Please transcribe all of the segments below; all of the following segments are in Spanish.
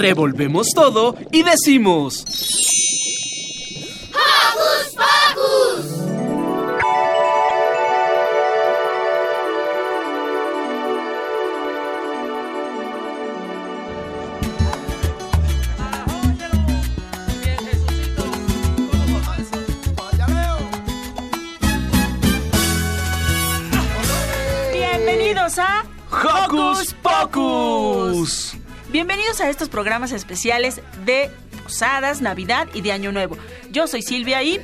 Revolvemos todo y decimos... ¡Hocus Pocus! Bienvenidos a ¡Hocus Pocus! Bienvenidos a estos programas especiales de Posadas, Navidad y de Año Nuevo. Yo soy Silvia y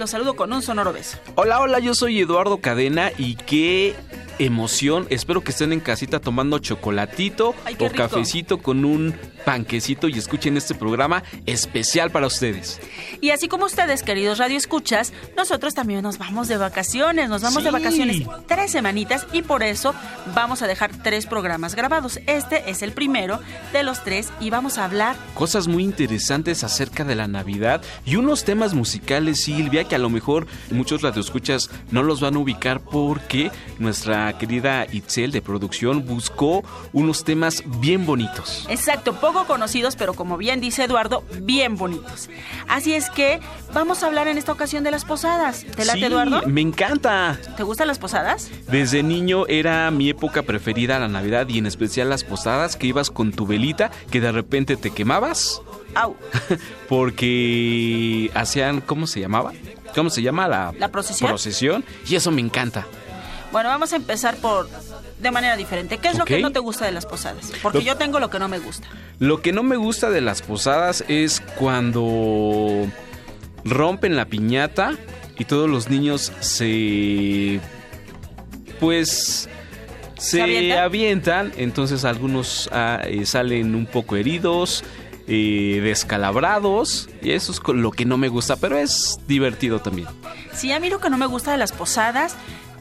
los saludo con un sonoro beso. Hola, hola, yo soy Eduardo Cadena y qué emoción. Espero que estén en casita tomando chocolatito Ay, o rico. cafecito con un panquecito y escuchen este programa especial para ustedes. Y así como ustedes, queridos radioescuchas, nosotros también nos vamos de vacaciones. Nos vamos de vacaciones tres semanitas y por eso vamos a dejar tres programas grabados. Este es el primero de los tres y vamos a hablar Cosas muy interesantes acerca de la Navidad y unos temas musicales, Silvia, que a lo mejor muchos radioescuchas no los van a ubicar porque nuestra querida Itzel de producción buscó unos temas bien bonitos. Exacto, poco conocidos, pero como bien dice Eduardo, bien bonitos. Así es que vamos a hablar en esta ocasión de las posadas. ¿Te late, Sí, Eduardo? Me encanta. ¿Te gustan las posadas? Desde niño era mi época preferida la Navidad y en especial las posadas que ibas con tu velita que de repente te quemabas Au, porque hacían, ¿cómo se llamaba? ¿Cómo se llama la, ¿La procesión? procesión? Y eso me encanta. Bueno, vamos a empezar por de manera diferente. ¿Qué es lo que no te gusta de las posadas? Porque Lo- yo tengo lo que no me gusta. Lo que no me gusta de las posadas es cuando rompen la piñata y todos los niños se pues se, ¿Se avientan? avientan? entonces algunos ah, eh, salen un poco heridos, eh, descalabrados y eso es lo que no me gusta, pero es divertido también. Sí, a mí lo que no me gusta de las posadas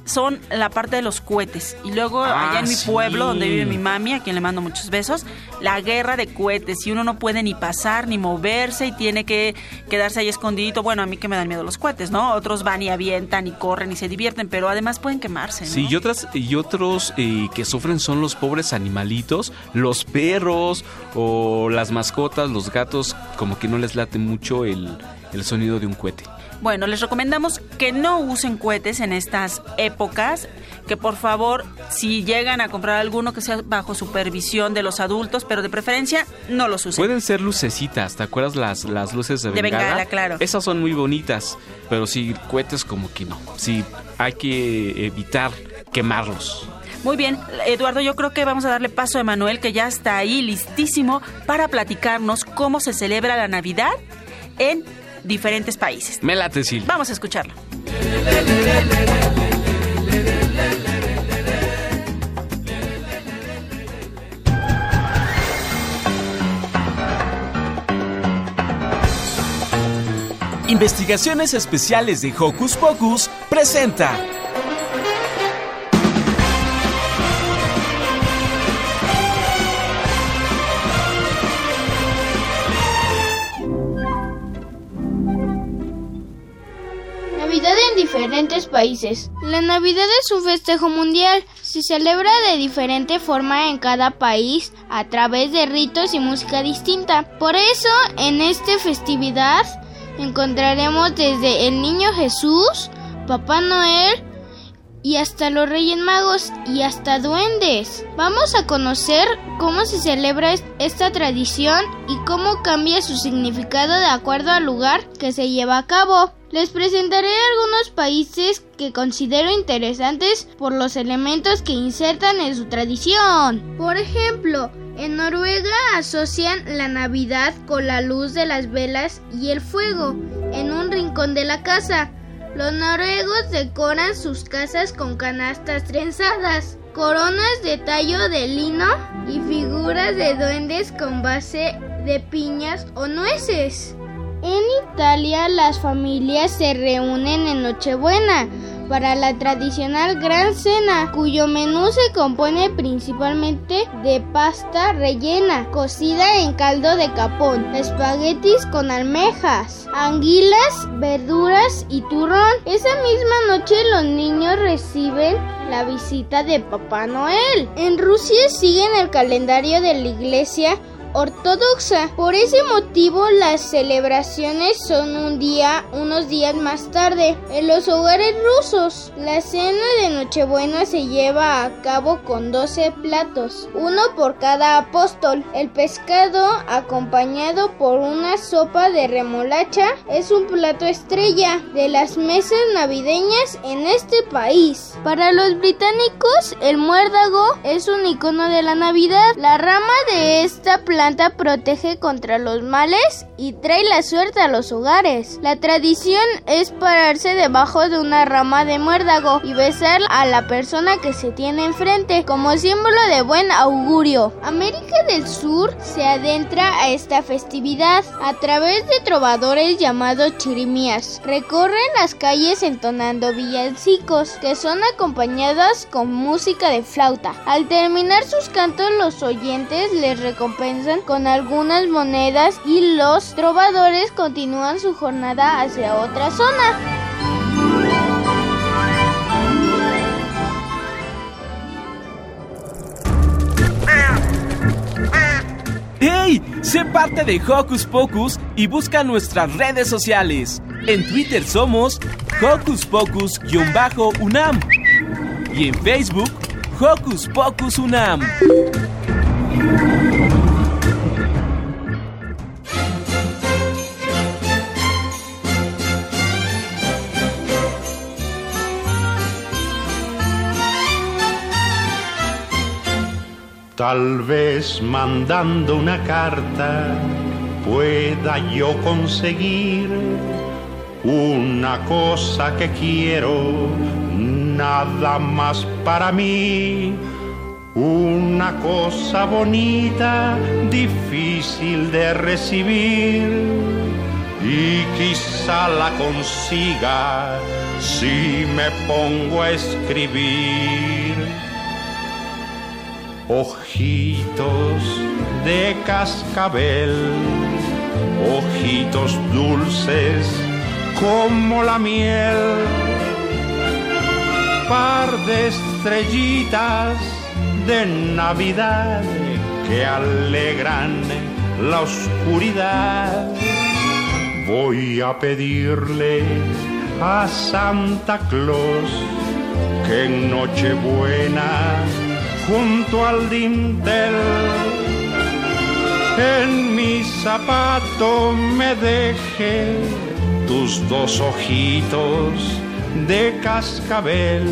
son la parte de los cohetes. Y luego Ah, allá en mi sí. pueblo, donde vive mi mami, a quien le mando muchos besos, la guerra de cohetes. Y uno no puede ni pasar ni moverse y tiene que quedarse ahí escondidito. Bueno, a mí que me dan miedo los cohetes, ¿no? Otros van y avientan y corren y se divierten, pero además pueden quemarse, ¿no? Sí, y, otras, y otros eh, que sufren son los pobres animalitos, los perros o las mascotas, los gatos, como que no les late mucho el, el sonido de un cohete. Bueno, les recomendamos que no usen cohetes en estas épocas, que por favor, si llegan a comprar alguno, que sea bajo supervisión de los adultos, pero de preferencia no los usen. Pueden ser lucecitas, ¿te acuerdas las, las luces de De bengala? bengala, claro. Esas son muy bonitas, pero sí, cohetes como que no. Sí, hay que evitar quemarlos. Muy bien, Eduardo, yo creo que vamos a darle paso a Emanuel, que ya está ahí listísimo para platicarnos cómo se celebra la Navidad en diferentes países. Me late, Sil. Vamos a escucharlo. Investigaciones Especiales de Hocus Pocus presenta. Diferentes países. La Navidad es un festejo mundial. Se celebra de diferente forma en cada país a través de ritos y música distinta. Por eso, en esta festividad encontraremos desde el Niño Jesús, Papá Noel y hasta los Reyes Magos y hasta duendes. Vamos a conocer cómo se celebra es- esta tradición y cómo cambia su significado de acuerdo al lugar que se lleva a cabo. Les presentaré algunos países que considero interesantes por los elementos que insertan en su tradición. Por ejemplo, en Noruega asocian la Navidad con la luz de las velas y el fuego en un rincón de la casa. Los noruegos decoran sus casas con canastas trenzadas, coronas de tallo de lino y figuras de duendes con base de piñas o nueces. En Italia las familias se reúnen en Nochebuena para la tradicional gran cena, cuyo menú se compone principalmente de pasta rellena, cocida en caldo de capón, espaguetis con almejas, anguilas, verduras y turrón. Esa misma noche los niños reciben la visita de Papá Noel. En Rusia siguen el calendario de la iglesia ortodoxa. Por ese motivo las celebraciones son un día, unos días más tarde. En los hogares rusos, la cena de Nochebuena se lleva a cabo con 12 platos, uno por cada apóstol. El pescado, acompañado por una sopa de remolacha, es un plato estrella de las mesas navideñas en este país. Para los británicos, el muérdago es un icono de la Navidad. La rama de esta planta planta protege contra los males y trae la suerte a los hogares. La tradición es pararse debajo de una rama de muérdago y besar a la persona que se tiene enfrente como símbolo de buen augurio. América del Sur se adentra a esta festividad a través de trovadores llamados chirimías. Recorren las calles entonando villancicos que son acompañadas con música de flauta. Al terminar sus cantos los oyentes les recompensan con algunas monedas y los trovadores continúan su jornada hacia otra zona. ¡Hey! Sé parte de Hocus Pocus y busca nuestras redes sociales. En Twitter somos Hocus Pocus-UNAM y en Facebook Hocus Pocus UNAM. Tal vez mandando una carta pueda yo conseguir una cosa que quiero, nada más para mí. Una cosa bonita, difícil de recibir y quizá la consiga si me pongo a escribir ojitos de cascabel, ojitos dulces como la miel, par de estrellitas de Navidad que alegran la oscuridad. Voy a pedirle a Santa Claus que en Nochebuena junto al dintel. En mi zapato me deje tus dos ojitos de cascabel.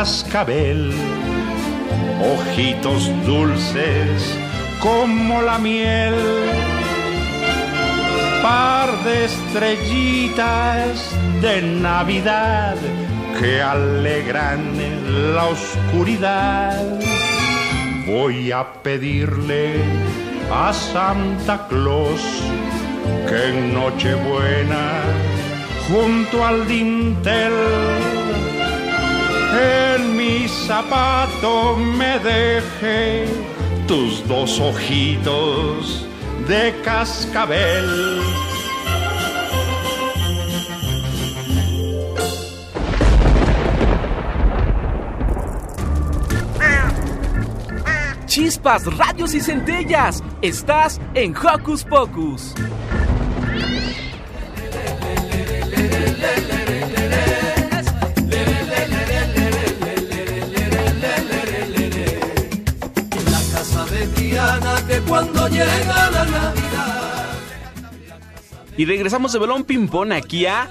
Cascabel, ojitos dulces como la miel, par de estrellitas de Navidad que alegran la oscuridad. Voy a pedirle a Santa Claus que en Nochebuena junto al dintel zapato me dejé tus dos ojitos de cascabel. Chispas, radios y centellas, estás en Hocus Pocus. Llega la Navidad. Y regresamos de Belón Pimpón aquí a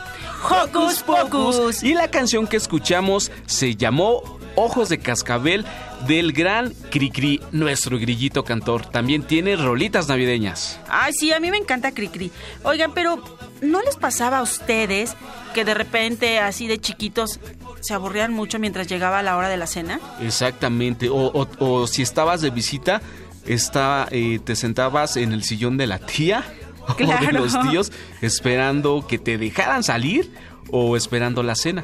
Hocus Pocus. Y la canción que escuchamos se llamó Ojos de Cascabel del gran Cricri, nuestro grillito cantor. También tiene rolitas navideñas. Ay, sí, a mí me encanta Cricri. Oigan, pero ¿no les pasaba a ustedes que de repente, así de chiquitos, se aburrían mucho mientras llegaba la hora de la cena? Exactamente. O, o- o si estabas de visita, estaba, eh, te sentabas en el sillón de la tía o de los tíos esperando que te dejaran salir o esperando la cena.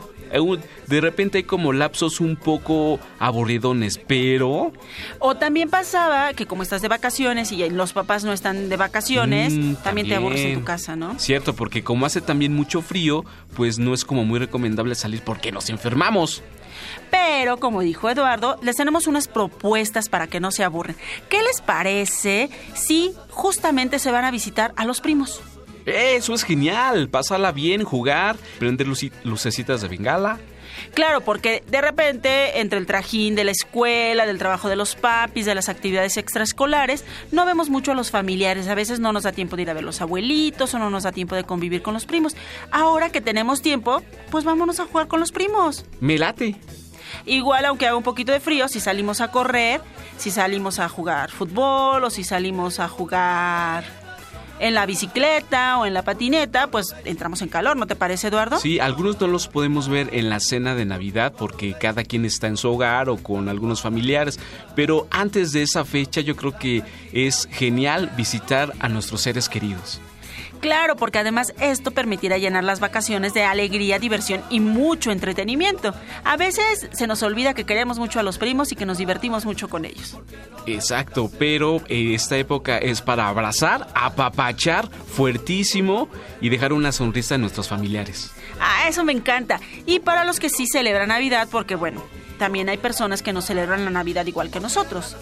De repente hay como lapsos un poco aburridones, pero O también pasaba que como estás de vacaciones y los papás no están de vacaciones, Mm, también, te aburres en tu casa, ¿no? Cierto, porque como hace también mucho frío, pues no es como muy recomendable salir porque nos enfermamos. Pero, como dijo Eduardo, les tenemos unas propuestas para que no se aburren. ¿Qué les parece si justamente se van a visitar a los primos? Eso es genial, pásala bien, jugar, prender lucecitas de bengala. Claro, porque de repente, entre el trajín de la escuela, del trabajo de los papis, de las actividades extraescolares, no vemos mucho a los familiares. A veces no nos da tiempo de ir a ver los abuelitos o no nos da tiempo de convivir con los primos. Ahora que tenemos tiempo, pues vámonos a jugar con los primos. Me late. Igual, aunque haga un poquito de frío, si salimos a correr, si salimos a jugar fútbol o si salimos a jugar en la bicicleta o en la patineta, pues entramos en calor, ¿no te parece, Eduardo? Sí, algunos no los podemos ver en la cena de Navidad porque cada quien está en su hogar o con algunos familiares, pero antes de esa fecha yo creo que es genial visitar a nuestros seres queridos. Claro, porque además esto permitirá llenar las vacaciones de alegría, diversión y mucho entretenimiento. A veces se nos olvida que queremos mucho a los primos y que nos divertimos mucho con ellos. Exacto, pero eh, esta época es para abrazar, apapachar fuertísimo y dejar una sonrisa en nuestros familiares. Ah, eso me encanta. Y para los que sí celebran Navidad, porque bueno, también hay personas que no celebran la Navidad igual que nosotros.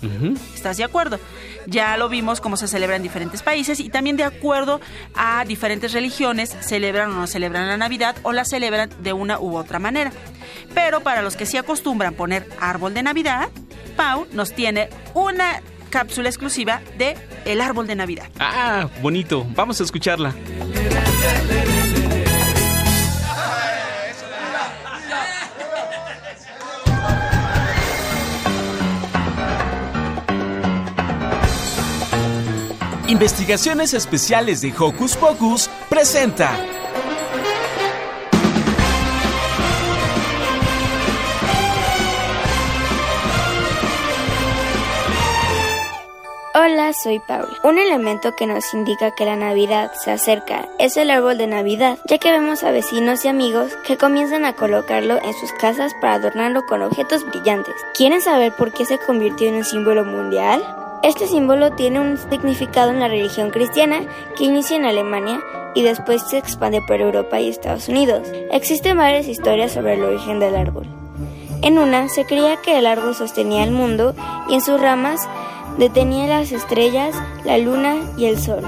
¿Estás de acuerdo? Ya lo vimos cómo se celebra en diferentes países y también de acuerdo a diferentes religiones celebran o no celebran la Navidad o la celebran de una u otra manera. Pero para los que sí acostumbran poner árbol de Navidad, Pau nos tiene una cápsula exclusiva de el árbol de Navidad. Ah, bonito, vamos a escucharla. Investigaciones Especiales de Hocus Pocus presenta Hola, soy Paula. Un elemento que nos indica que la Navidad se acerca es el árbol de Navidad, ya que vemos a vecinos y amigos que comienzan a colocarlo en sus casas para adornarlo con objetos brillantes. ¿Quieren saber por qué se convirtió en un símbolo mundial? Este símbolo tiene un significado en la religión cristiana que inicia en Alemania y después se expande por Europa y Estados Unidos. Existen varias historias sobre el origen del árbol. En una se creía que el árbol sostenía el mundo y en sus ramas detenía las estrellas, la luna y el sol.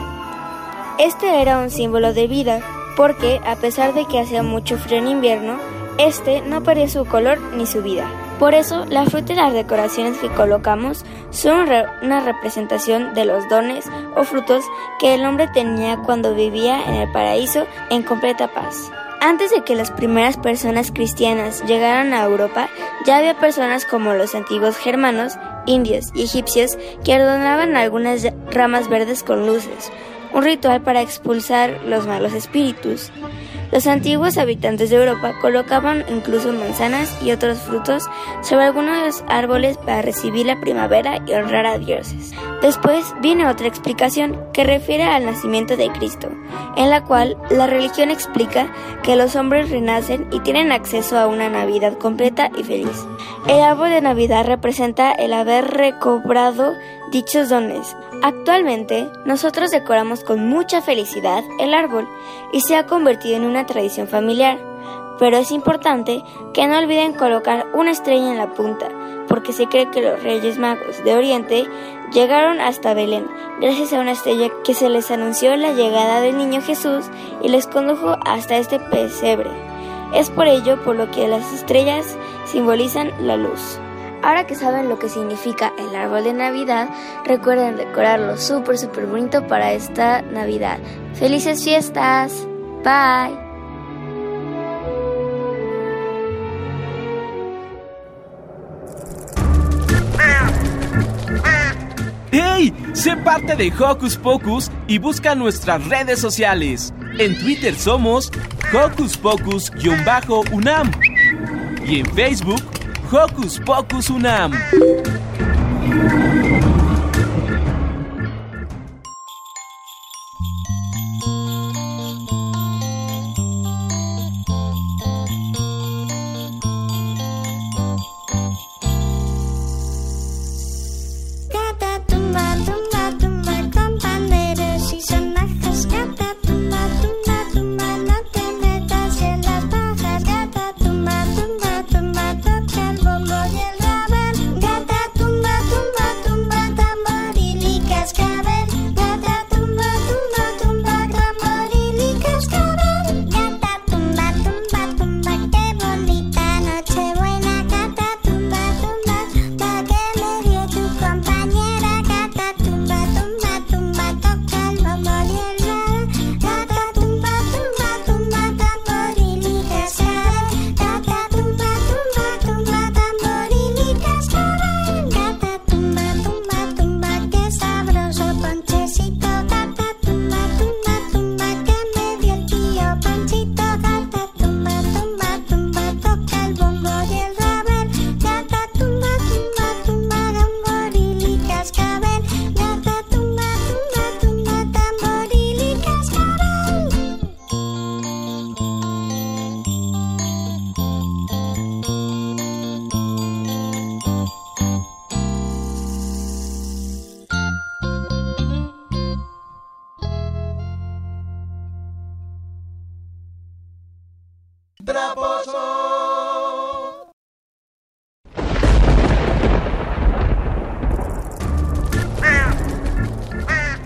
Este era un símbolo de vida, porque a pesar de que hacía mucho frío en invierno, este no perdía su color ni su vida. Por eso, la fruta y las decoraciones que colocamos son una representación de los dones o frutos que el hombre tenía cuando vivía en el paraíso en completa paz. Antes de que las primeras personas cristianas llegaran a Europa, ya había personas como los antiguos germanos, indios y egipcios que adornaban algunas ramas verdes con luces, un ritual para expulsar los malos espíritus. Los antiguos habitantes de Europa colocaban incluso manzanas y otros frutos sobre algunos árboles para recibir la primavera y honrar a dioses. Después viene otra explicación que refiere al nacimiento de Cristo, en la cual la religión explica que los hombres renacen y tienen acceso a una Navidad completa y feliz. El árbol de Navidad representa el haber recobrado dichos dones. Actualmente, nosotros decoramos con mucha felicidad el árbol y se ha convertido en una tradición familiar. Pero es importante que no olviden colocar una estrella en la punta porque se cree que los Reyes Magos de Oriente llegaron hasta Belén gracias a una estrella que se les anunció la llegada del niño Jesús y les condujo hasta este pesebre. Es por ello por lo que las estrellas simbolizan la luz. Ahora que saben lo que significa el árbol de Navidad, recuerden decorarlo súper, súper bonito para esta Navidad. ¡Felices fiestas! Bye. ¡Hey! Sé parte de Hocus Pocus y busca nuestras redes sociales. En Twitter somos Hocus Pocus-UNAM y en Facebook Hocus Pocus UNAM.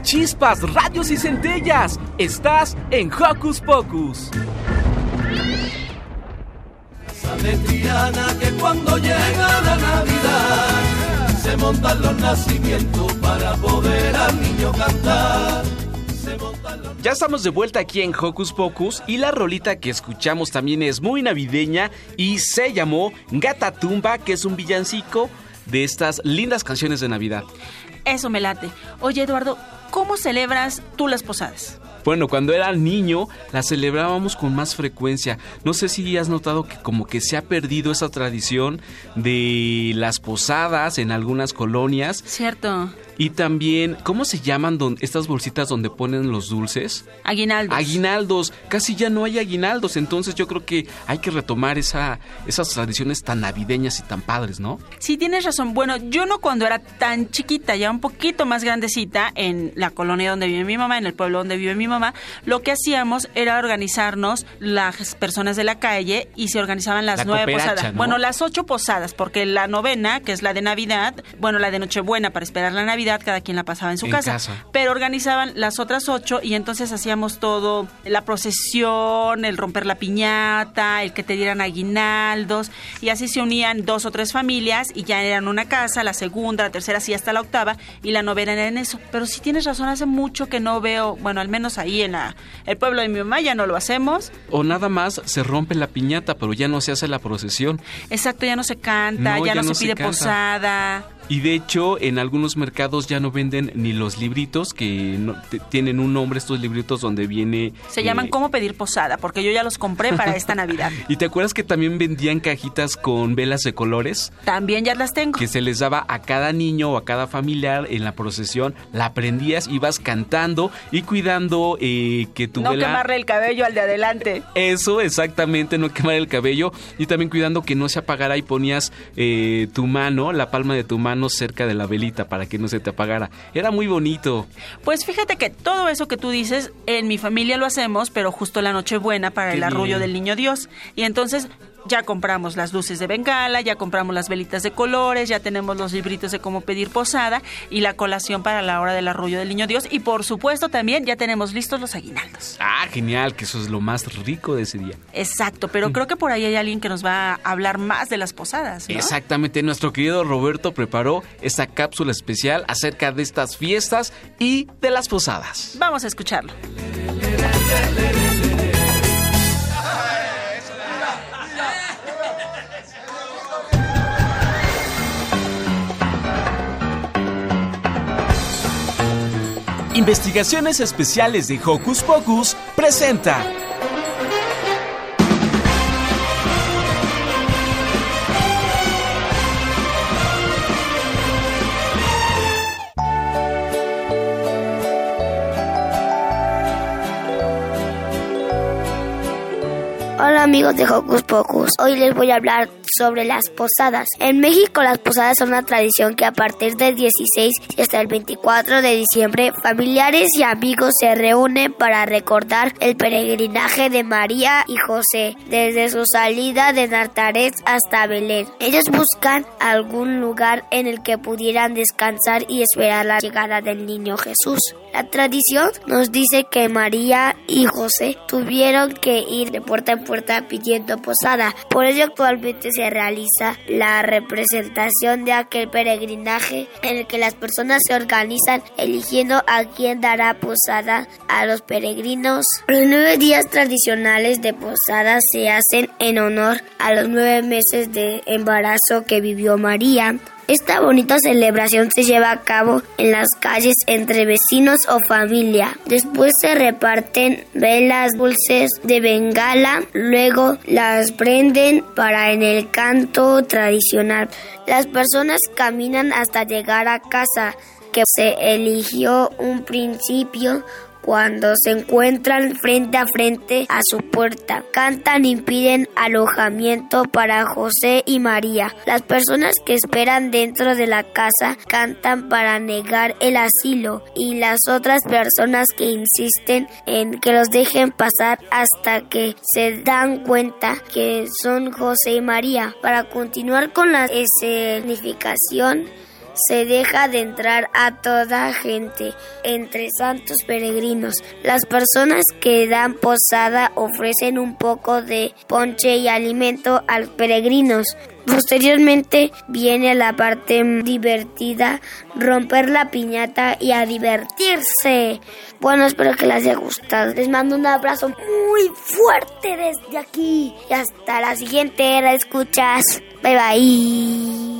Chispas, radios y centellas. Estás en Hocus Pocus. Sabe Triana que cuando llega la Navidad se montan los nacimientos para poder al niño cantar. Ya estamos de vuelta aquí en Hocus Pocus y la rolita que escuchamos también es muy navideña y se llamó Gata Tumba, que es un villancico de estas lindas canciones de Navidad. Eso me late. Oye, Eduardo, ¿cómo celebras tú las posadas? Bueno, cuando era niño las celebrábamos con más frecuencia. No sé si has notado que como que se ha perdido esa tradición de las posadas en algunas colonias. Cierto. Y también, ¿cómo se llaman estas bolsitas donde ponen los dulces? Aguinaldos. Aguinaldos. Casi ya no hay aguinaldos, entonces yo creo que hay que retomar esa, esas tradiciones tan navideñas y tan padres, ¿no? Sí, tienes razón. Bueno, yo no cuando era tan chiquita, ya un poquito más grandecita, en la colonia donde vive mi mamá, en el pueblo donde vive mi mamá, lo que hacíamos era organizarnos las personas de la calle y se organizaban las nueve posadas. Bueno, las ocho posadas, porque la novena, que es la de Navidad, bueno, la de Nochebuena para esperar la Navidad, cada quien la pasaba en su casa, Pero organizaban las otras ocho y entonces hacíamos todo, la procesión, el romper la piñata, el que te dieran aguinaldos, y así se unían dos o tres familias y ya eran una casa, la segunda, la tercera, así hasta la octava, y la novena era en eso. Pero si tienes razón, hace mucho que no veo, bueno, al menos ahí en el pueblo de mi mamá ya no lo hacemos. O nada más se rompe la piñata, pero ya no se hace la procesión. Exacto, ya no se canta, ya, no, se pide posada. Y de hecho, en algunos mercados ya no venden ni los libritos que tienen un nombre, estos libritos donde viene... Se llaman eh, Cómo pedir posada, porque yo ya los compré para esta Navidad. ¿Y te acuerdas que también vendían cajitas con velas de colores? También ya las tengo. Que se les daba a cada niño o a cada familiar en la procesión, la prendías, ibas cantando y cuidando eh, que tu no vela... No quemarle el cabello al de adelante. Eso, exactamente, no quemar el cabello y también cuidando que no se apagara y ponías eh, tu mano, la palma de tu mano cerca de la velita para que no se te apagara. Era muy bonito. Pues fíjate que todo eso que tú dices, en mi familia lo hacemos, pero justo la noche buena para el arrullo del niño Dios. Y entonces ya compramos las luces de bengala, ya compramos las velitas de colores, ya tenemos los libritos de cómo pedir posada y la colación para la hora del arroyo del niño Dios y por supuesto también ya tenemos listos los aguinaldos. Ah, genial, que eso es lo más rico de ese día. Exacto, pero creo que por ahí hay alguien que nos va a hablar más de las posadas. ¿no? Exactamente, nuestro querido Roberto preparó esta cápsula especial acerca de estas fiestas y de las posadas. Vamos a escucharlo. Investigaciones Especiales de Hocus Pocus presenta. Hola amigos de Hocus Pocus, hoy les voy a hablar sobre las posadas. En México las posadas son una tradición que a partir del 16 y hasta el 24 de diciembre familiares y amigos se reúnen para recordar el peregrinaje de María y José desde su salida de Nazaret hasta Belén. Ellos buscan algún lugar en el que pudieran descansar y esperar la llegada del niño Jesús. La tradición nos dice que María y José tuvieron que ir de puerta en puerta pidiendo posada. Por ello actualmente se realiza la representación de aquel peregrinaje en el que las personas se organizan eligiendo a quién dará posada a los peregrinos. Los nueve días tradicionales de posada se hacen en honor a los nueve meses de embarazo que vivió María. Esta bonita celebración se lleva a cabo en las calles entre vecinos o familia. Después se reparten velas dulces de bengala, luego las prenden para en el canto tradicional. Las personas caminan hasta llegar a casa que se eligió un principio cuando se encuentran frente a frente a su puerta. Cantan y piden alojamiento para José y María. Las personas que esperan dentro de la casa cantan para negar el asilo y las otras personas que insisten en que los dejen pasar hasta que se dan cuenta que son José y María. Para continuar con la escenificación, se deja de entrar a toda gente entre santos peregrinos. Las personas que dan posada ofrecen un poco de ponche y alimento a los peregrinos. Posteriormente viene la parte divertida, romper la piñata y a divertirse. Bueno, espero que les haya gustado. Les mando un abrazo muy fuerte desde aquí. Y hasta la siguiente era escuchas. Bye bye.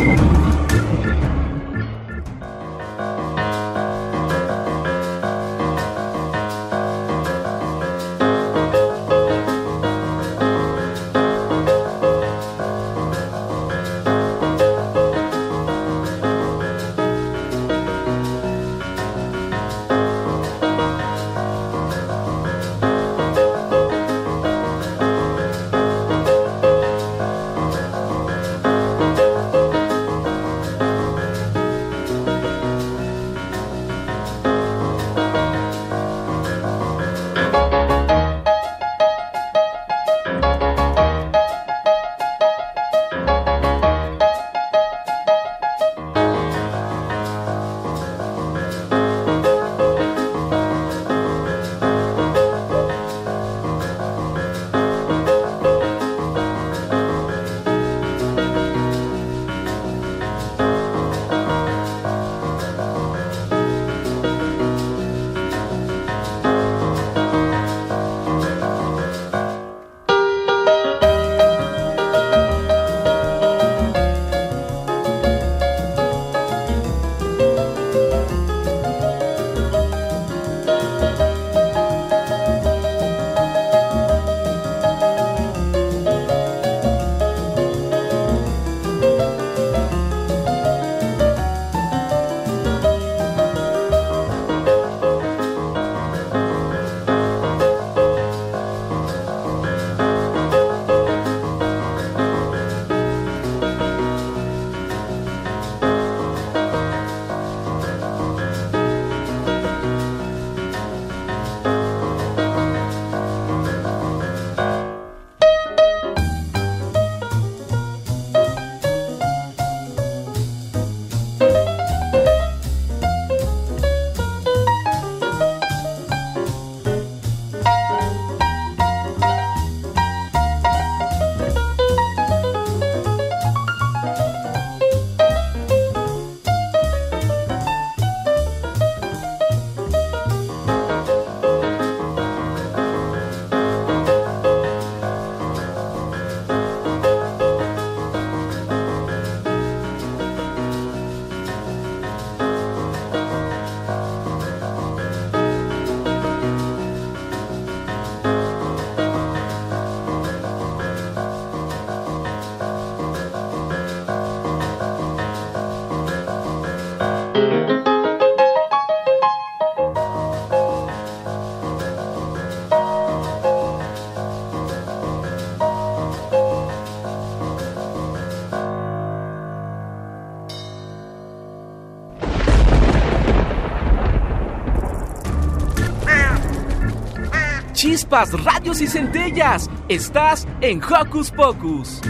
Chispas, radios y centellas. Estás en Hocus Pocus.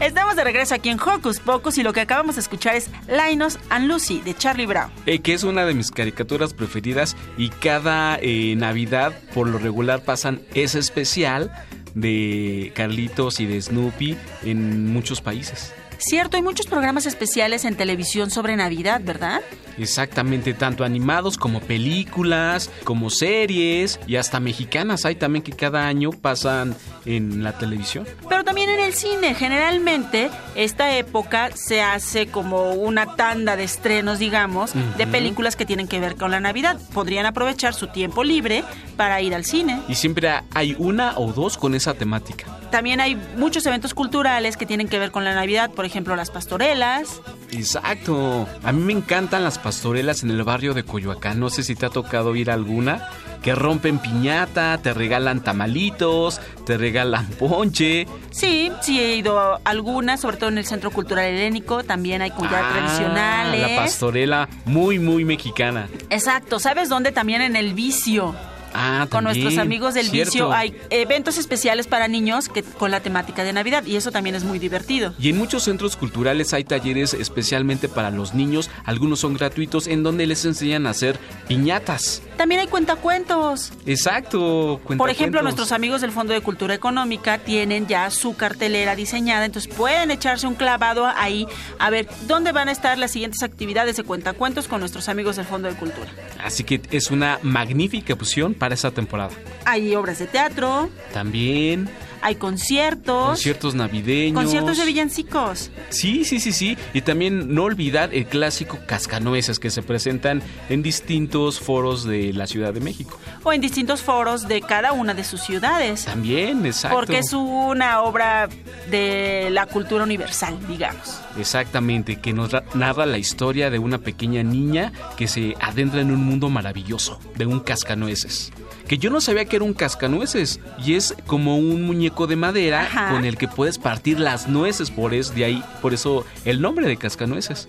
Estamos de regreso aquí en Hocus Pocus y lo que acabamos de escuchar es Linus and Lucy de Charlie Brown. Eh, que es una de mis caricaturas preferidas y cada eh, Navidad por lo regular pasan ese especial de Carlitos y de Snoopy en muchos países. Cierto, hay muchos programas especiales en televisión sobre Navidad, ¿verdad? Exactamente, tanto animados como películas, como series y hasta mexicanas hay también que cada año pasan en la televisión. Pero también en el cine, generalmente esta época se hace como una tanda de estrenos, digamos, de películas que tienen que ver con la Navidad. Podrían aprovechar su tiempo libre para ir al cine. Y siempre hay una o dos con esa temática. También hay muchos eventos culturales que tienen que ver con la Navidad, por ejemplo, las pastorelas. Exacto. A mí me encantan las pastorelas en el barrio de Coyoacán. No sé si te ha tocado ir a alguna. Que rompen piñata, te regalan tamalitos, te regalan ponche. Sí, sí he ido a algunas, sobre todo en el Centro Cultural Helénico, también hay ya Ah, tradicionales. La pastorela muy, muy mexicana. Exacto, ¿sabes dónde? También en el vicio. Ah, Con también, nuestros amigos del cierto. vicio hay eventos especiales para niños que con la temática de Navidad y eso también es muy divertido. Y en muchos centros culturales hay talleres especialmente para los niños, algunos son gratuitos, en donde les enseñan a hacer piñatas. También hay cuentacuentos. Exacto. Por ejemplo, nuestros amigos del Fondo de Cultura Económica tienen ya su cartelera diseñada, entonces pueden echarse un clavado ahí a ver dónde van a estar las siguientes actividades de cuentacuentos con nuestros amigos del Fondo de Cultura. Así que es una magnífica opción para esa temporada. Hay obras de teatro, También hay conciertos, conciertos navideños. conciertos de villancicos. Sí, sí, sí, sí. Y también no olvidar el clásico cascanueces que se presentan en distintos foros de la Ciudad de México. o en distintos foros de cada una de sus ciudades. También, exacto. Porque es una obra de la cultura universal, digamos. Exactamente, que nos ra- narra la historia de una pequeña niña que se adentra en un mundo maravilloso, de un cascanueces. Que yo no sabía que era un cascanueces y es como un muñeco de madera Ajá. con el que puedes partir las nueces, por eso de ahí, por eso el nombre de cascanueces.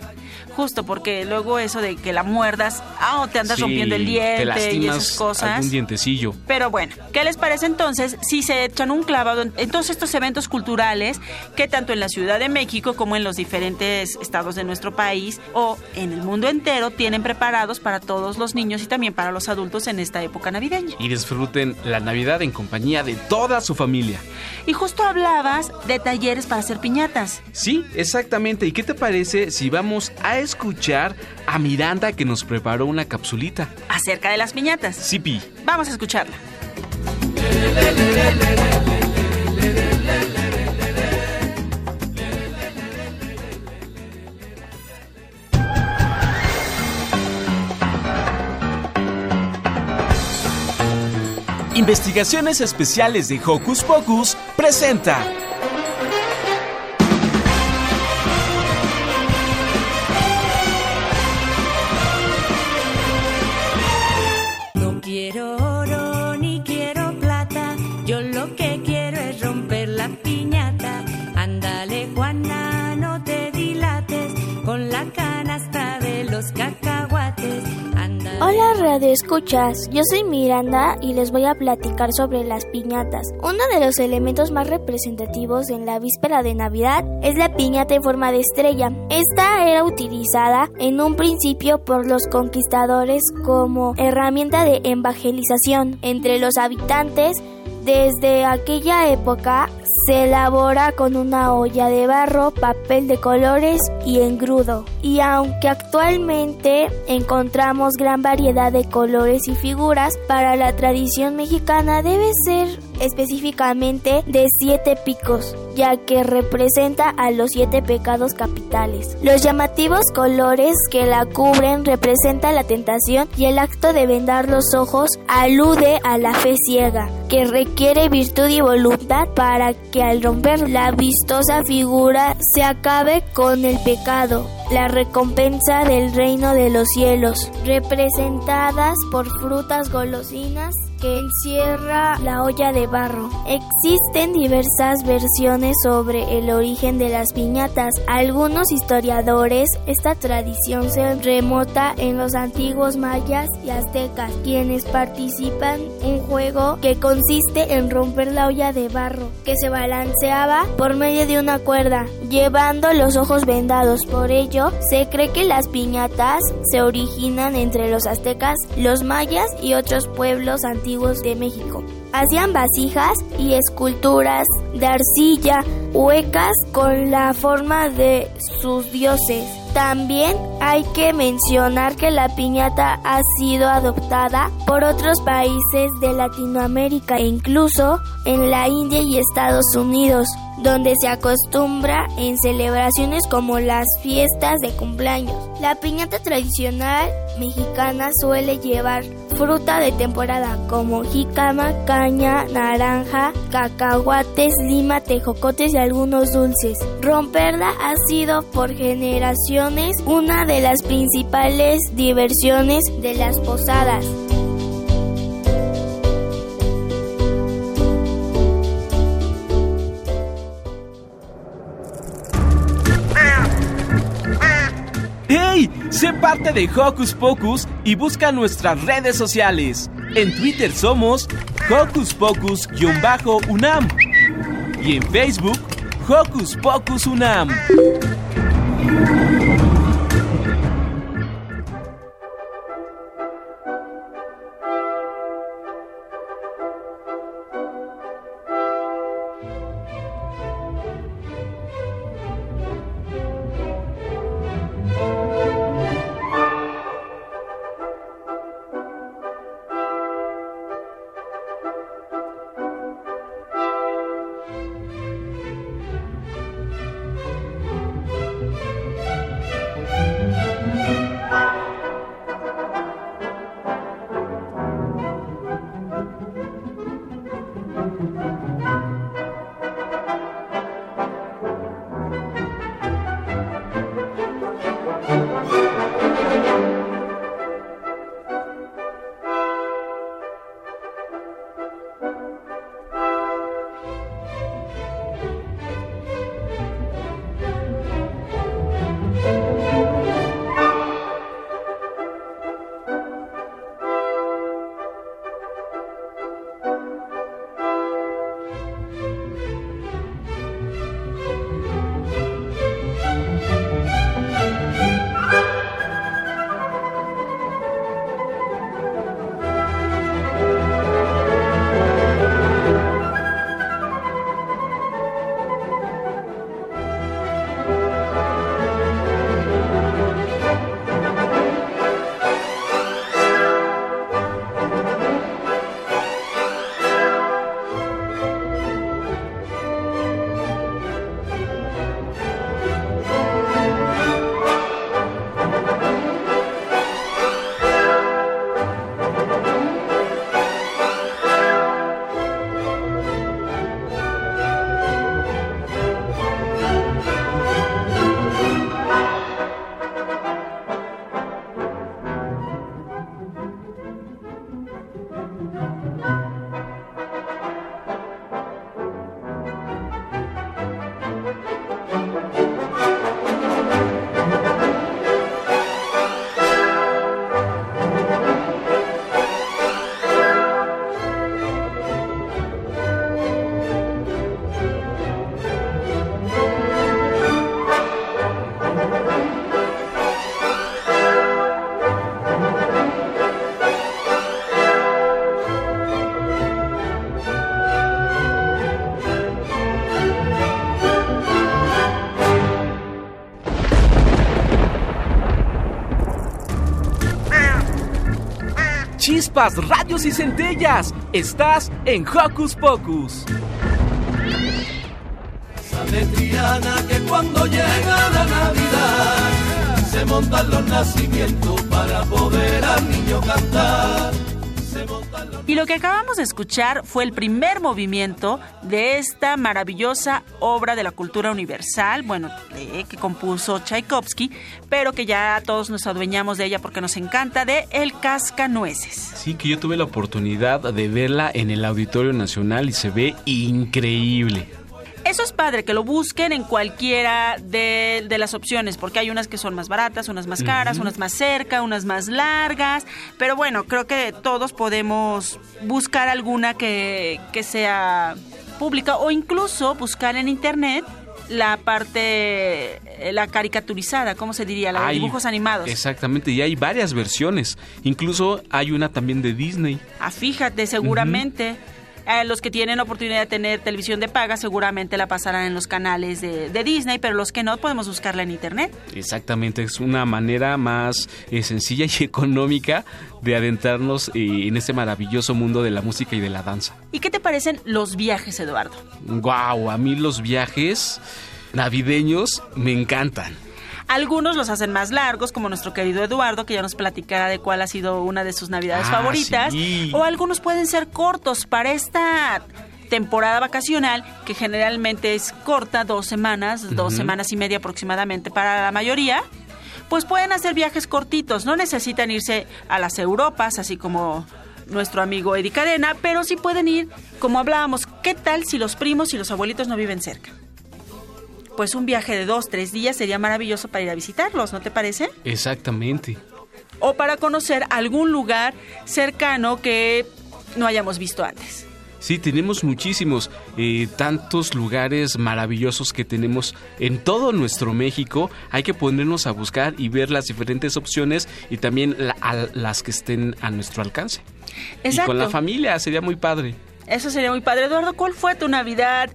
Justo porque luego eso de que la muerdas, ah, te andas Sí, rompiendo el te diente y lastimas esas cosas. algún dientecillo. Pero bueno, ¿qué les parece entonces si se echan un clavado en, en todos estos eventos culturales que tanto en la Ciudad de México como en los diferentes estados de nuestro país o en el mundo entero tienen preparados para todos los niños y también para los adultos en esta época navideña? Y disfruten la Navidad en compañía de toda su familia. Y justo hablabas de talleres para hacer piñatas. Sí, exactamente. ¿Y qué te parece si vamos a escuchar a Miranda que nos preparó una capsulita? acerca de las piñatas. Sí, Pi. Vamos a escucharla. Investigaciones Especiales de Hocus Pocus presenta. Radio Escuchas, yo soy Miranda y les voy a platicar sobre las piñatas. Uno de los elementos más representativos en la víspera de Navidad es la piñata en forma de estrella. Esta era utilizada en un principio por los conquistadores como herramienta de evangelización entre los habitantes. Desde aquella época se elabora con una olla de barro, papel de colores y engrudo. Y aunque actualmente encontramos gran variedad de colores y figuras, para la tradición mexicana debe ser específicamente de siete picos, ya que representa a los siete pecados capitales. Los llamativos colores que la cubren representan la tentación y el acto de vendar los ojos alude a la fe ciega, que requiere virtud y voluntad para que al romper la vistosa figura se acabe con el pecado. La recompensa del reino de los cielos, representadas por frutas golosinas que encierra la olla de barro. Existen diversas versiones sobre el origen de las piñatas. Algunos historiadores, esta tradición se remota en los antiguos mayas y aztecas, quienes participan en un juego que consiste en romper la olla de barro, que se balanceaba por medio de una cuerda, llevando los ojos vendados. Por ello, se cree que las piñatas se originan entre los aztecas, los mayas y otros pueblos antiguos de México. Hacían vasijas y esculturas de arcilla huecas con la forma de sus dioses. También hay que mencionar que la piñata ha sido adoptada por otros países de Latinoamérica e incluso en la India y Estados Unidos, donde se acostumbra en celebraciones como las fiestas de cumpleaños. La piñata tradicional mexicana suele llevar fruta de temporada como jícama, caña, naranja, cacahuates, lima, tejocotes y algunos dulces. Romperla ha sido por generaciones una de las principales diversiones de las posadas. Parte de Hocus Pocus y busca nuestras redes sociales. En Twitter somos Hocus Pocus-UNAM y en Facebook Hocus Pocus UNAM. Chispas, radios y centellas. Estás en Hocus Pocus. Esa de Triana que cuando llega la Navidad se montan los nacimientos para poder al niño cantar. Y lo que acabamos de escuchar fue el primer movimiento de esta maravillosa obra de la cultura universal, bueno, que compuso Tchaikovsky, pero que ya todos nos adueñamos de ella porque nos encanta, de El Cascanueces. Sí, que yo tuve la oportunidad de verla en el Auditorio Nacional y se ve increíble. Eso es padre, que lo busquen en cualquiera de, de las opciones, porque hay unas que son más baratas, unas más caras, unas más cerca, unas más largas, pero bueno, creo que todos podemos buscar alguna que, que sea pública o incluso buscar en internet la parte, eh, la caricaturizada, ¿cómo se diría? La de Hay- dibujos animados. Exactamente, y hay varias versiones. Incluso hay una también de Disney. Ah, fíjate, seguramente. Eh, los que tienen oportunidad de tener televisión de paga seguramente la pasarán en los canales de, de Disney, pero los que no podemos buscarla en internet. Exactamente, es una manera más eh, sencilla y económica de adentrarnos eh, en este maravilloso mundo de la música y de la danza. ¿Y qué te parecen los viajes, Eduardo? Wow, a mí los viajes navideños me encantan. Algunos los hacen más largos, como nuestro querido Eduardo, que ya nos platicará de cuál ha sido una de sus navidades Ah, favoritas. sí. O algunos pueden ser cortos para esta temporada vacacional, que generalmente es corta, dos semanas, dos semanas y media aproximadamente para la mayoría. Pues pueden hacer viajes cortitos, no necesitan irse a las Europas, así como nuestro amigo Eddie Cadena, pero sí pueden ir, como hablábamos, ¿qué tal si los primos y los abuelitos no viven cerca? Pues un viaje de dos, tres días sería maravilloso para ir a visitarlos, ¿no te parece? Exactamente. O para conocer algún lugar cercano que no hayamos visto antes. Sí, tenemos muchísimos, eh, tantos lugares maravillosos que tenemos en todo nuestro México. Hay que ponernos a buscar y ver las diferentes opciones y también la- a- las que estén a nuestro alcance. Y Exacto. con la familia sería muy padre. Eso sería muy padre. Eduardo, ¿cuál fue tu Navidad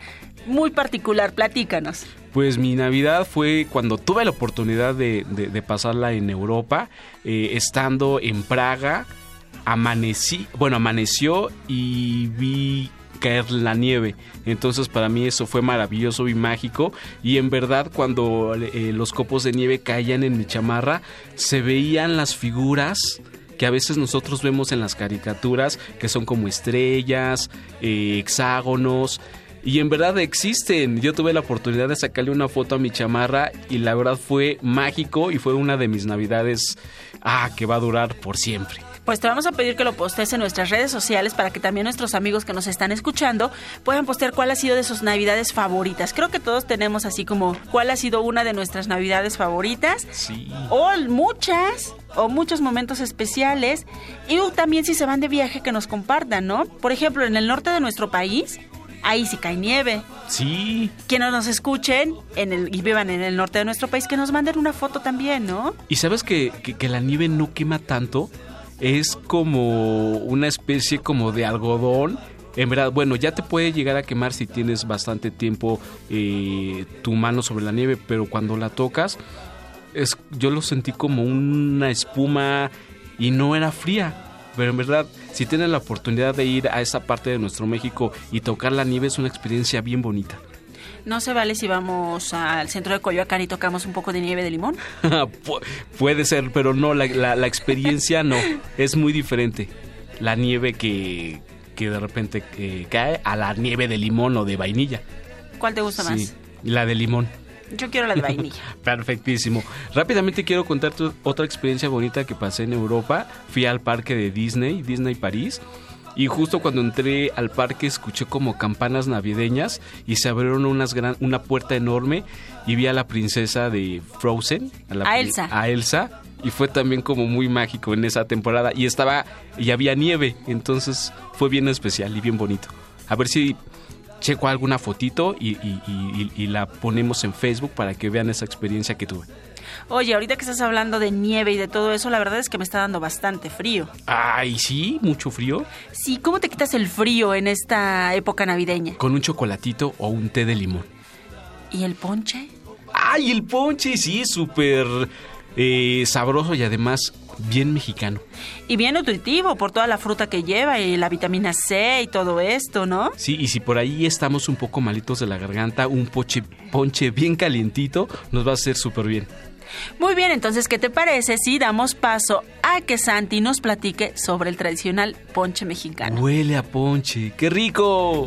muy particular? Platícanos. Pues mi Navidad fue cuando tuve la oportunidad de, pasarla en Europa, eh, estando en Praga, amanecí, bueno, amaneció y vi caer la nieve. Entonces para mí eso fue maravilloso y mágico. Y en verdad cuando eh, los copos de nieve caían en mi chamarra, se veían las figuras que a veces nosotros vemos en las caricaturas, que son como estrellas, eh, hexágonos. Y en verdad existen. Yo tuve la oportunidad de sacarle una foto a mi chamarra y la verdad fue mágico y fue una de mis navidades ah, que va a durar por siempre. Pues te vamos a pedir que lo postes en nuestras redes sociales para que también nuestros amigos que nos están escuchando puedan postear cuál ha sido de sus navidades favoritas. Creo que todos tenemos así como cuál ha sido una de nuestras navidades favoritas. Sí. O muchas, o muchos momentos especiales. Y también si se van de viaje que nos compartan, ¿no? Por ejemplo, en el norte de nuestro país, ahí sí cae nieve. Sí. Quienes nos escuchen en el, y vivan en el norte de nuestro país, que nos manden una foto también, ¿no? ¿Y sabes que, que- que la nieve no quema tanto? Es como una especie como de algodón. En verdad, bueno, ya te puede llegar a quemar si tienes bastante tiempo eh, tu mano sobre la nieve, pero cuando la tocas, es, yo lo sentí como una espuma y no era fría. Pero en verdad, si tienes la oportunidad de ir a esa parte de nuestro México y tocar la nieve, es una experiencia bien bonita. No se vale si vamos al centro de Coyoacán y tocamos un poco de nieve de limón. Pu- Puede ser, pero no, la, la- la experiencia no. Es muy diferente. La nieve que, que de repente eh, cae a la nieve de limón o de vainilla. ¿Cuál te gusta Sí, más? la de limón. Yo quiero la de vainilla. Perfectísimo. Rápidamente quiero contarte otra experiencia bonita que pasé en Europa. Fui al parque de Disney, Disney París. Y justo cuando entré al parque escuché como campanas navideñas y se abrieron unas gran, una puerta enorme y vi a la princesa de Frozen, a, la A Elsa. a Elsa y fue también como muy mágico en esa temporada y estaba y había nieve, entonces fue bien especial y bien bonito. A ver si checo alguna fotito y, y- y- y- y la ponemos en Facebook para que vean esa experiencia que tuve. Oye, ahorita que estás hablando de nieve y de todo eso, la verdad es que me está dando bastante frío. Ay, sí, mucho frío. Sí, ¿cómo te quitas el frío en esta época navideña? Con un chocolatito o un té de limón. ¿Y el ponche? Ay, el ponche, sí, súper eh, sabroso y además bien mexicano. Y bien nutritivo por toda la fruta que lleva y la vitamina C y todo esto, ¿no? Sí, y si por ahí estamos un poco malitos de la garganta, un poche, ponche bien calientito nos va a hacer súper bien. Muy bien, entonces, ¿qué te parece si damos paso a que Santi nos platique sobre el tradicional ponche mexicano? Huele a ponche, qué rico.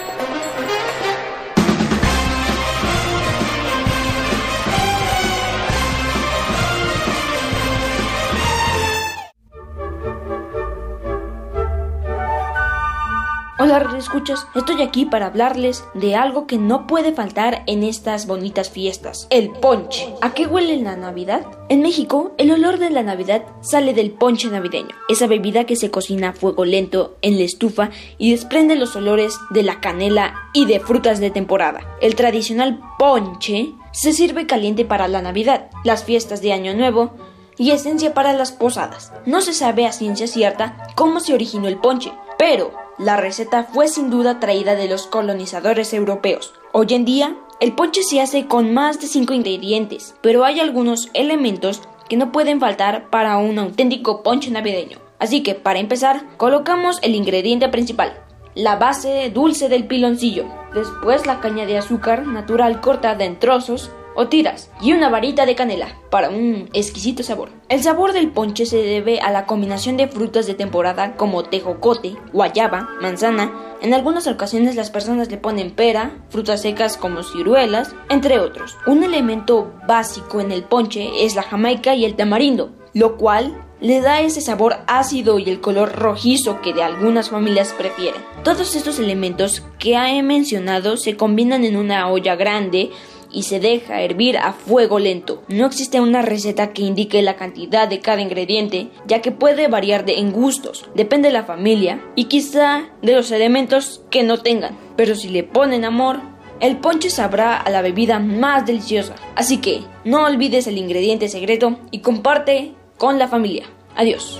Escuchas. Estoy aquí para hablarles de algo que no puede faltar en estas bonitas fiestas: el ponche. ¿A qué huele la Navidad? En México, el olor de la Navidad sale del ponche navideño, esa bebida que se cocina a fuego lento en la estufa y desprende los olores de la canela y de frutas de temporada. El tradicional ponche se sirve caliente para la Navidad, las fiestas de Año Nuevo y esencia para las posadas. No se sabe a ciencia cierta cómo se originó el ponche, pero la receta fue sin duda traída de los colonizadores europeos. Hoy en día, el ponche se hace con más de 5 ingredientes, pero hay algunos elementos que no pueden faltar para un auténtico ponche navideño. Así que, para empezar, colocamos el ingrediente principal, la base dulce del piloncillo, después la caña de azúcar natural cortada en trozos o tiras y una varita de canela para un exquisito sabor. El sabor del ponche se debe a la combinación de frutas de temporada como tejocote, guayaba, manzana. En algunas ocasiones las personas le ponen pera, frutas secas como ciruelas, entre otros. Un elemento básico en el ponche es la jamaica y el tamarindo, lo cual le da ese sabor ácido y el color rojizo que de algunas familias prefieren. Todos estos elementos que he mencionado se combinan en una olla grande y se deja hervir a fuego lento. No existe una receta que indique la cantidad de cada ingrediente, ya que puede variar de en gustos, depende de la familia y quizá de los elementos que no tengan. Pero si le ponen amor, el ponche sabrá a la bebida más deliciosa. Así que no olvides el ingrediente secreto y comparte con la familia. Adiós.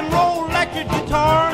And roll electric guitar.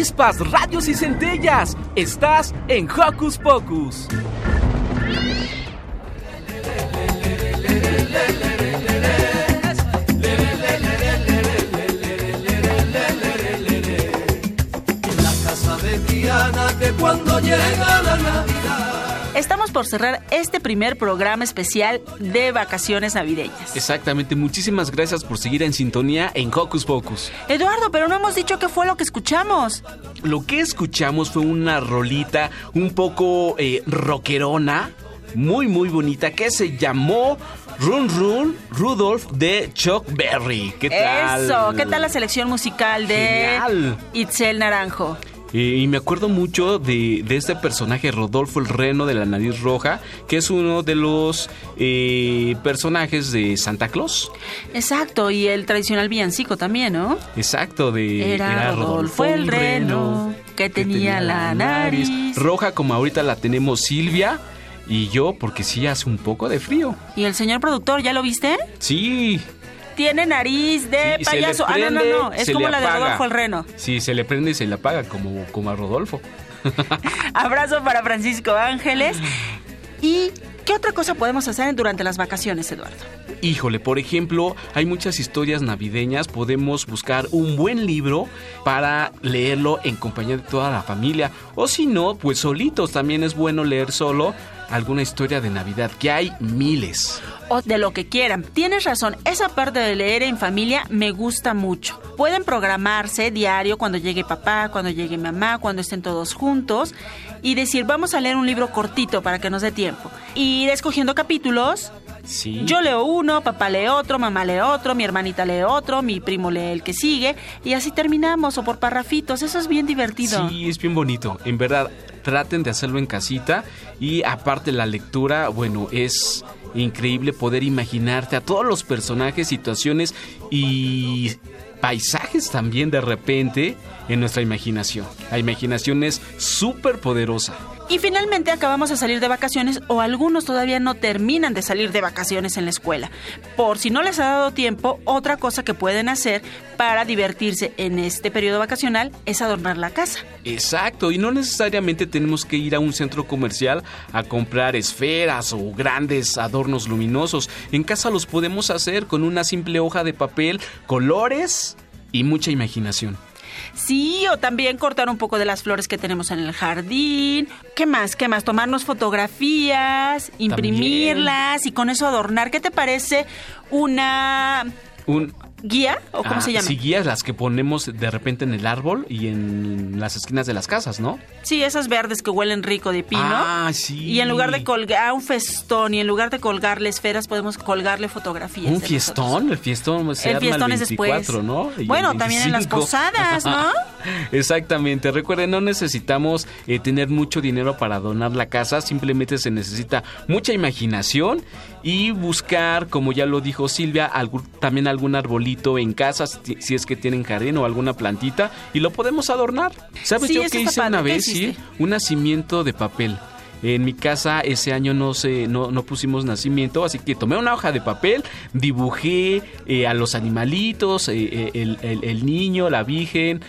Chispas, radios y centellas. Estás en Hocus Pocus. En la casa de Triana que cuando llega la Navidad Estamos por cerrar este primer programa especial de vacaciones navideñas. Exactamente, muchísimas gracias por seguir en sintonía en Hocus Pocus. Eduardo, pero no hemos dicho qué fue lo que escuchamos. Lo que escuchamos fue una rolita un poco eh, rockerona, muy muy bonita, que se llamó Run Run Rudolph de Chuck Berry. ¿Qué tal? Eso, ¿qué tal la selección musical de Genial. Itzel Naranjo? Eh, y me acuerdo mucho de, de este personaje, Rodolfo el Reno de la Nariz Roja, que es uno de los eh, personajes de Santa Claus. Exacto, y el tradicional villancico también, ¿no? Exacto, de Era Rodolfo el Reno, que tenía la nariz. roja, como ahorita la tenemos Silvia. Y yo, porque sí hace un poco de frío. ¿Y el señor productor, ya lo viste? Sí, Tiene nariz de Sí, payaso. ah, no, no, no. Es como la de. Rodolfo el Reno. sí, se le prende y se le apaga, como, como a Rodolfo. Abrazo para Francisco Ángeles. ¿Y qué otra cosa podemos hacer durante las vacaciones, Eduardo? Híjole, por ejemplo, hay muchas historias navideñas. Podemos buscar un buen libro para leerlo en compañía de toda la familia. O si no, pues solitos. También es bueno leer solo alguna historia de Navidad, que hay miles. o de lo que quieran. Tienes razón, esa parte de leer en familia me gusta mucho. Pueden programarse diario cuando llegue papá, cuando llegue mamá, cuando estén todos juntos y decir, vamos a leer un libro cortito para que nos dé tiempo. Y ir escogiendo capítulos. Sí. Yo leo uno, papá lee otro, mamá lee otro, mi hermanita lee otro, mi primo lee el que sigue y así terminamos o por parrafitos. Eso es bien divertido. Sí, es bien bonito. En verdad, traten de hacerlo en casita. Y aparte la lectura, bueno, es increíble poder imaginarte a todos los personajes, situaciones y paisajes también de repente en nuestra imaginación. La imaginación es súper poderosa. Y finalmente acabamos de salir de vacaciones o algunos todavía no terminan de salir de vacaciones en la escuela. Por si no les ha dado tiempo, otra cosa que pueden hacer para divertirse en este periodo vacacional es adornar la casa. Exacto, y no necesariamente tenemos que ir a un centro comercial a comprar esferas o grandes adornos luminosos. En casa los podemos hacer con una simple hoja de papel, colores y mucha imaginación. Sí, o también cortar un poco de las flores que tenemos en el jardín. ¿Qué más? ¿Qué más? Tomarnos fotografías, imprimirlas y con eso adornar. ¿Qué te parece una Un guía o cómo Ah, se llama? Sí, guías las que ponemos de repente en el árbol y en las esquinas de las casas, ¿no? Sí, esas verdes que huelen rico de pino. Ah, sí. Y en lugar de colgar un festón y en lugar de colgarle esferas, podemos colgarle fotografías. Un fiestón, el fiestón se El arma fiestón el es después. 24, ¿no? Y Bueno, también en las 25. posadas, ¿no? Exactamente. Recuerden, no necesitamos eh, tener mucho dinero para donar la casa, simplemente se necesita mucha imaginación y buscar, como ya lo dijo Silvia, algún- también algún arbolito en casa, si, es que tienen jardín o alguna plantita, y lo podemos adornar. ¿Sabes Sí, yo qué hice padre. una ¿Qué vez? Sí, un nacimiento de papel. En mi casa ese año no se, no, no pusimos nacimiento, así que tomé una hoja de papel, dibujé eh, a los animalitos, eh, eh, el, el- el niño, la virgen,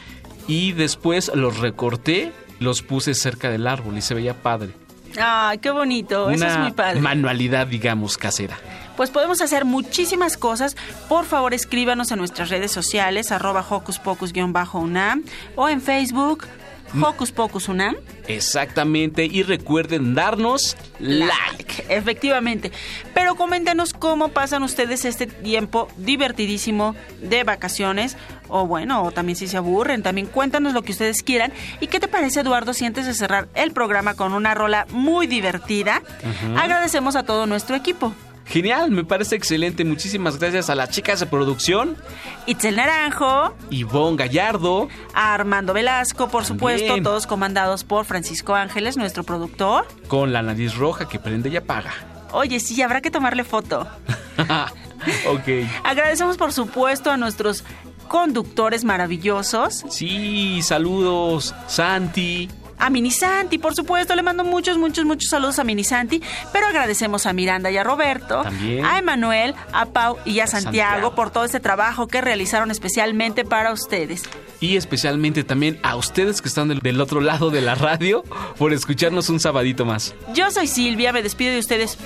y después los recorté, los puse cerca del árbol y se veía padre. Ay, qué bonito. Eso es muy padre. manualidad, digamos, casera. Pues podemos hacer muchísimas cosas. Por favor, escríbanos en nuestras redes sociales, arroba Hocus Pocus-UNAM o en Facebook. Hocus Pocus UNAM. Exactamente, y recuerden darnos like. Efectivamente. Pero coméntanos cómo pasan ustedes este tiempo divertidísimo de vacaciones. O bueno, o también si se aburren, también cuéntanos lo que ustedes quieran. ¿Y qué te parece, Eduardo, si antes de cerrar el programa con una rola muy divertida, agradecemos a todo nuestro equipo? Genial, me parece excelente. Muchísimas gracias a las chicas de producción, Itzel Naranjo, Ivonne Gallardo, a Armando Velasco, por supuesto, todos comandados por Francisco Ángeles, nuestro productor. con la nariz roja que prende y apaga. Oye, sí, habrá que tomarle foto. ok. Agradecemos por supuesto a nuestros conductores maravillosos. Sí, saludos, Santi. A Mini Santi, por supuesto, le mando muchos, muchos, muchos saludos a Mini Santi, pero agradecemos a Miranda y a Roberto, También. a Emanuel, a Pau y a Santiago, Santiago. por todo este trabajo que realizaron especialmente para ustedes. Y especialmente también a ustedes que están del, del otro lado de la radio por escucharnos un sabadito más. Yo soy Silvia, me despido de ustedes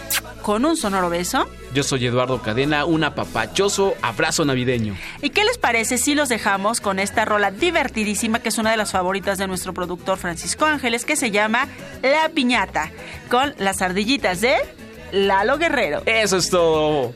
con un sonoro beso. Yo soy Eduardo Cadena, un apapachoso abrazo navideño. ¿Y qué les parece si los dejamos con esta rola divertidísima que es una de las favoritas de nuestro productor Francisco Ángeles que se llama La Piñata con las ardillitas de Lalo Guerrero? Eso es todo.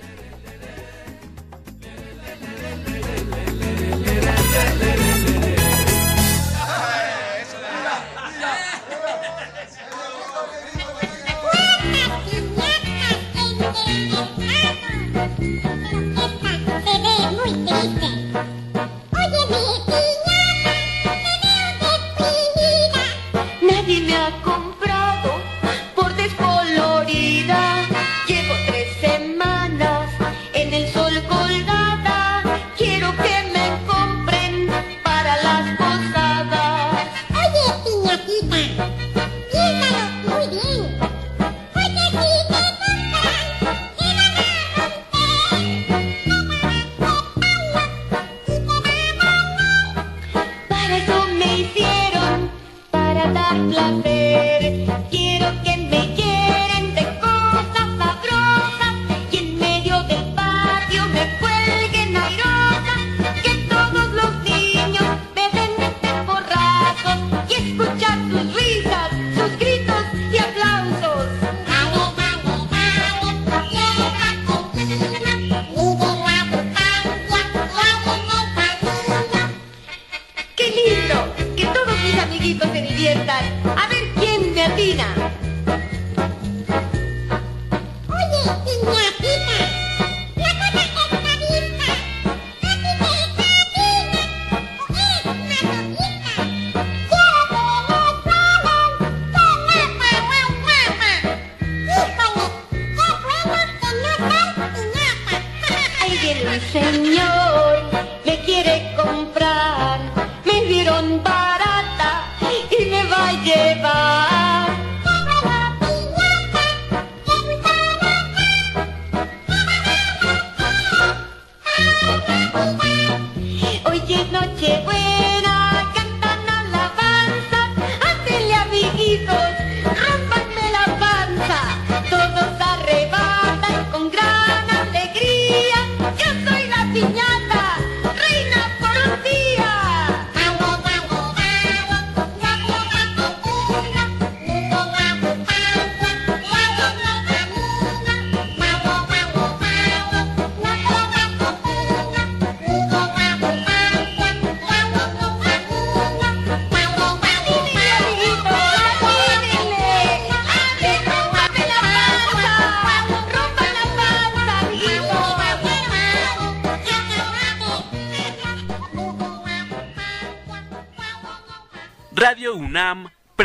Amiguitos se diviertan. A ver quién me atina.